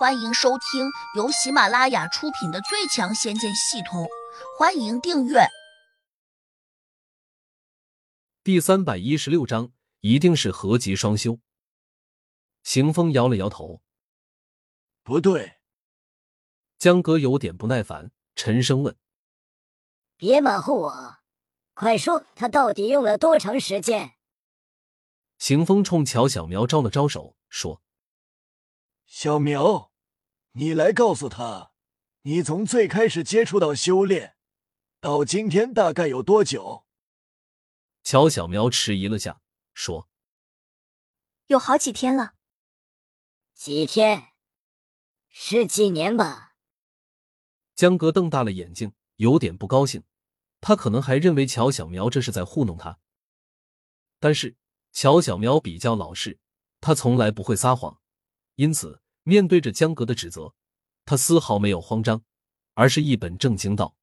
欢迎收听由喜马拉雅出品的《最强仙剑系统》，欢迎订阅。第三百一十六章，一定是合吉双修。行风摇了摇头，不对。江哥有点不耐烦，沉声问：“别马虎我，快说，他到底用了多长时间？”行风冲乔小苗招了招手，说：“小苗。”你来告诉他，你从最开始接触到修炼，到今天大概有多久？乔小苗迟疑了下，说：“有好几天了。”几天？是几年吧？江哥瞪大了眼睛，有点不高兴。他可能还认为乔小苗这是在糊弄他，但是乔小苗比较老实，他从来不会撒谎，因此。面对着江格的指责，他丝毫没有慌张，而是一本正经道：“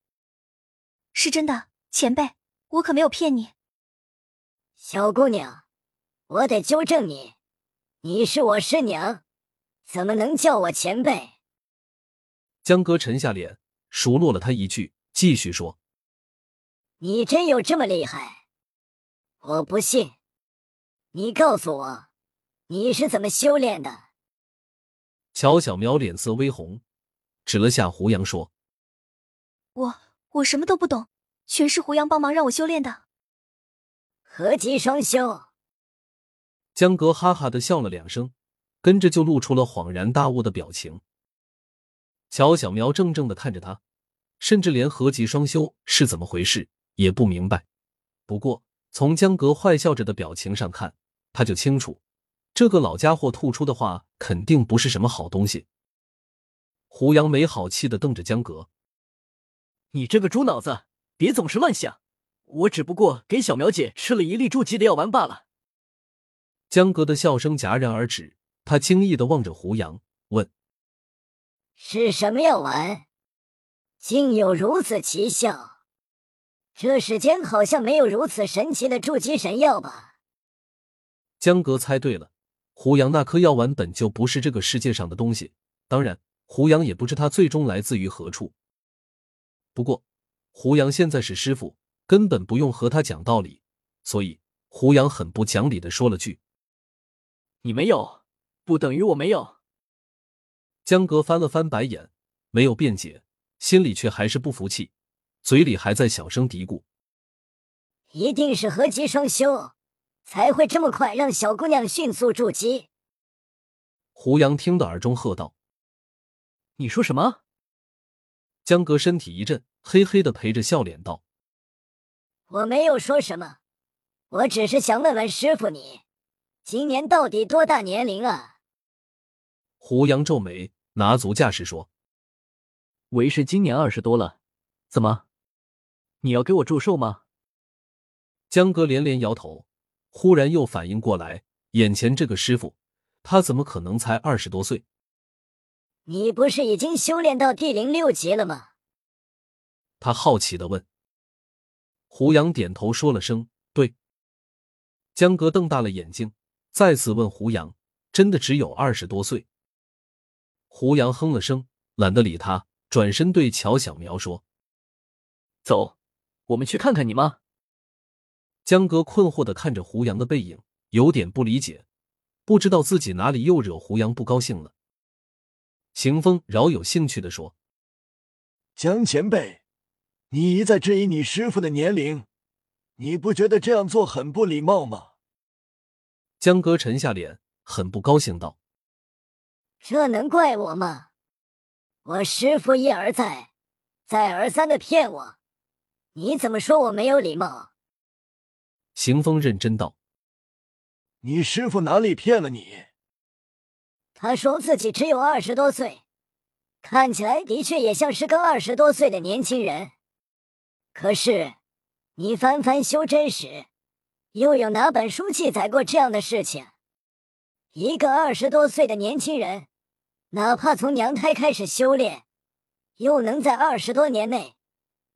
是真的，前辈，我可没有骗你。”小姑娘，我得纠正你，你是我师娘，怎么能叫我前辈？江哥沉下脸，数落了他一句，继续说：“你真有这么厉害？我不信，你告诉我，你是怎么修炼的？”乔小苗脸色微红，指了下胡杨说：“我我什么都不懂，全是胡杨帮忙让我修炼的。”合吉双修。江格哈哈的笑了两声，跟着就露出了恍然大悟的表情。乔小苗怔怔的看着他，甚至连合吉双修是怎么回事也不明白。不过从江格坏笑着的表情上看，他就清楚。这个老家伙吐出的话肯定不是什么好东西。胡杨没好气的瞪着江格：“你这个猪脑子，别总是乱想！我只不过给小苗姐吃了一粒筑基的药丸罢了。”江格的笑声戛然而止，他惊异的望着胡杨，问：“是什么药丸？竟有如此奇效？这世间好像没有如此神奇的筑基神药吧？”江格猜对了。胡杨那颗药丸本就不是这个世界上的东西，当然，胡杨也不知它最终来自于何处。不过，胡杨现在是师傅，根本不用和他讲道理，所以胡杨很不讲理的说了句：“你没有，不等于我没有。”江格翻了翻白眼，没有辩解，心里却还是不服气，嘴里还在小声嘀咕：“一定是合吉双修。”才会这么快让小姑娘迅速筑基。胡杨听得耳中喝道：“你说什么？”江哥身体一震，嘿嘿的陪着笑脸道：“我没有说什么，我只是想问问师傅，你今年到底多大年龄啊？”胡杨皱眉，拿足架势说：“为师今年二十多了，怎么？你要给我祝寿吗？”江哥连连摇头。忽然又反应过来，眼前这个师傅，他怎么可能才二十多岁？你不是已经修炼到第零六级了吗？他好奇的问。胡杨点头说了声“对”。江哥瞪大了眼睛，再次问胡杨：“真的只有二十多岁？”胡杨哼了声，懒得理他，转身对乔小苗说：“走，我们去看看你妈。”江哥困惑的看着胡杨的背影，有点不理解，不知道自己哪里又惹胡杨不高兴了。秦风饶有兴趣的说：“江前辈，你一再质疑你师傅的年龄，你不觉得这样做很不礼貌吗？”江哥沉下脸，很不高兴道：“这能怪我吗？我师傅一而再、再而三的骗我，你怎么说我没有礼貌？”邢风认真道：“你师傅哪里骗了你？他说自己只有二十多岁，看起来的确也像是个二十多岁的年轻人。可是，你翻翻修真史，又有哪本书记载过这样的事情？一个二十多岁的年轻人，哪怕从娘胎开始修炼，又能在二十多年内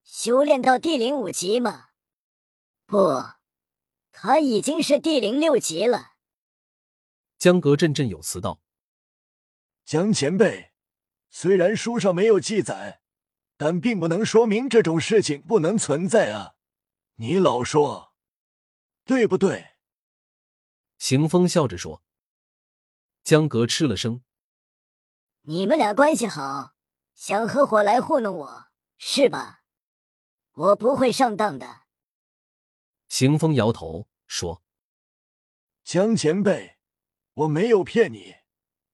修炼到第零五级吗？不。”他已经是第零六级了。江阁振振有词道：“江前辈，虽然书上没有记载，但并不能说明这种事情不能存在啊！你老说，对不对？行风笑着说。江格吃了声：“你们俩关系好，想合伙来糊弄我是吧？我不会上当的。”邢风摇头说：“江前辈，我没有骗你，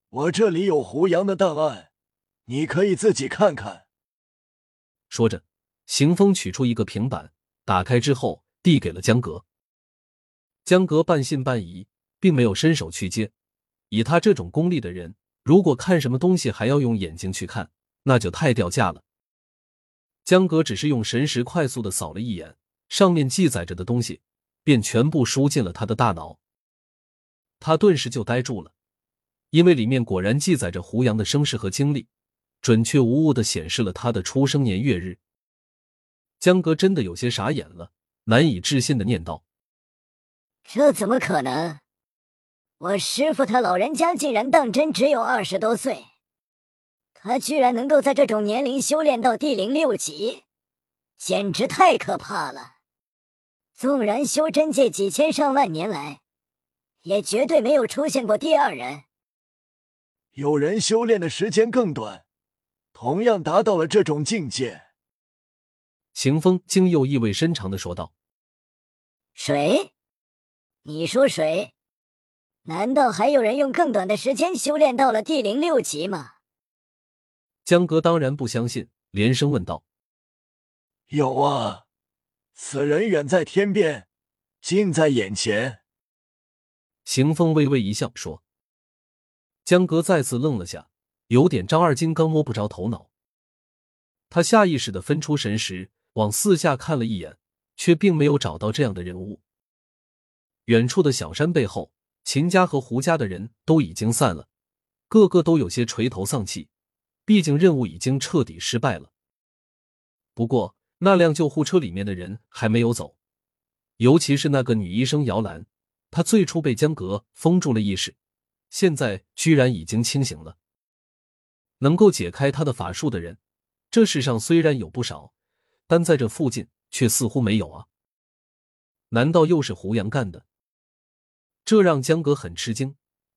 我这里有胡杨的档案，你可以自己看看。”说着，邢风取出一个平板，打开之后递给了江格。江格半信半疑，并没有伸手去接。以他这种功力的人，如果看什么东西还要用眼睛去看，那就太掉价了。江格只是用神识快速的扫了一眼，上面记载着的东西，便全部输进了他的大脑。他顿时就呆住了，因为里面果然记载着胡杨的生世和经历，准确无误的显示了他的出生年月日。江格真的有些傻眼了，难以置信的念道：“这怎么可能？”我师傅他老人家竟然当真只有二十多岁，他居然能够在这种年龄修炼到第零六级，简直太可怕了！纵然修真界几千上万年来，也绝对没有出现过第二人。有人修炼的时间更短，同样达到了这种境界。秦风惊又意味深长的说道：“谁？你说谁？”难道还有人用更短的时间修炼到了第零六级吗？江哥当然不相信，连声问道：“有啊，此人远在天边，近在眼前。”邢风微微一笑说：“江哥再次愣了下，有点张二金刚摸不着头脑。他下意识的分出神识，往四下看了一眼，却并没有找到这样的人物。远处的小山背后。”秦家和胡家的人都已经散了，个个都有些垂头丧气，毕竟任务已经彻底失败了。不过，那辆救护车里面的人还没有走，尤其是那个女医生姚兰，她最初被江格封住了意识，现在居然已经清醒了。能够解开他的法术的人，这世上虽然有不少，但在这附近却似乎没有啊！难道又是胡杨干的？这让江格很吃惊，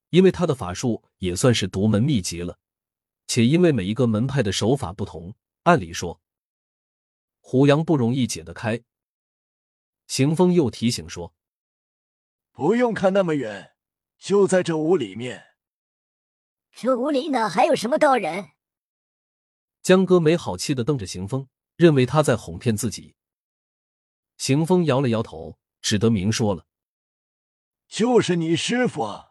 因为他的法术也算是独门秘籍了，且因为每一个门派的手法不同，按理说胡杨不容易解得开。邢风又提醒说：“不用看那么远，就在这屋里面。这屋里哪还有什么高人？”江哥没好气的瞪着邢风，认为他在哄骗自己。邢风摇了摇头，只得明说了。就是你师傅。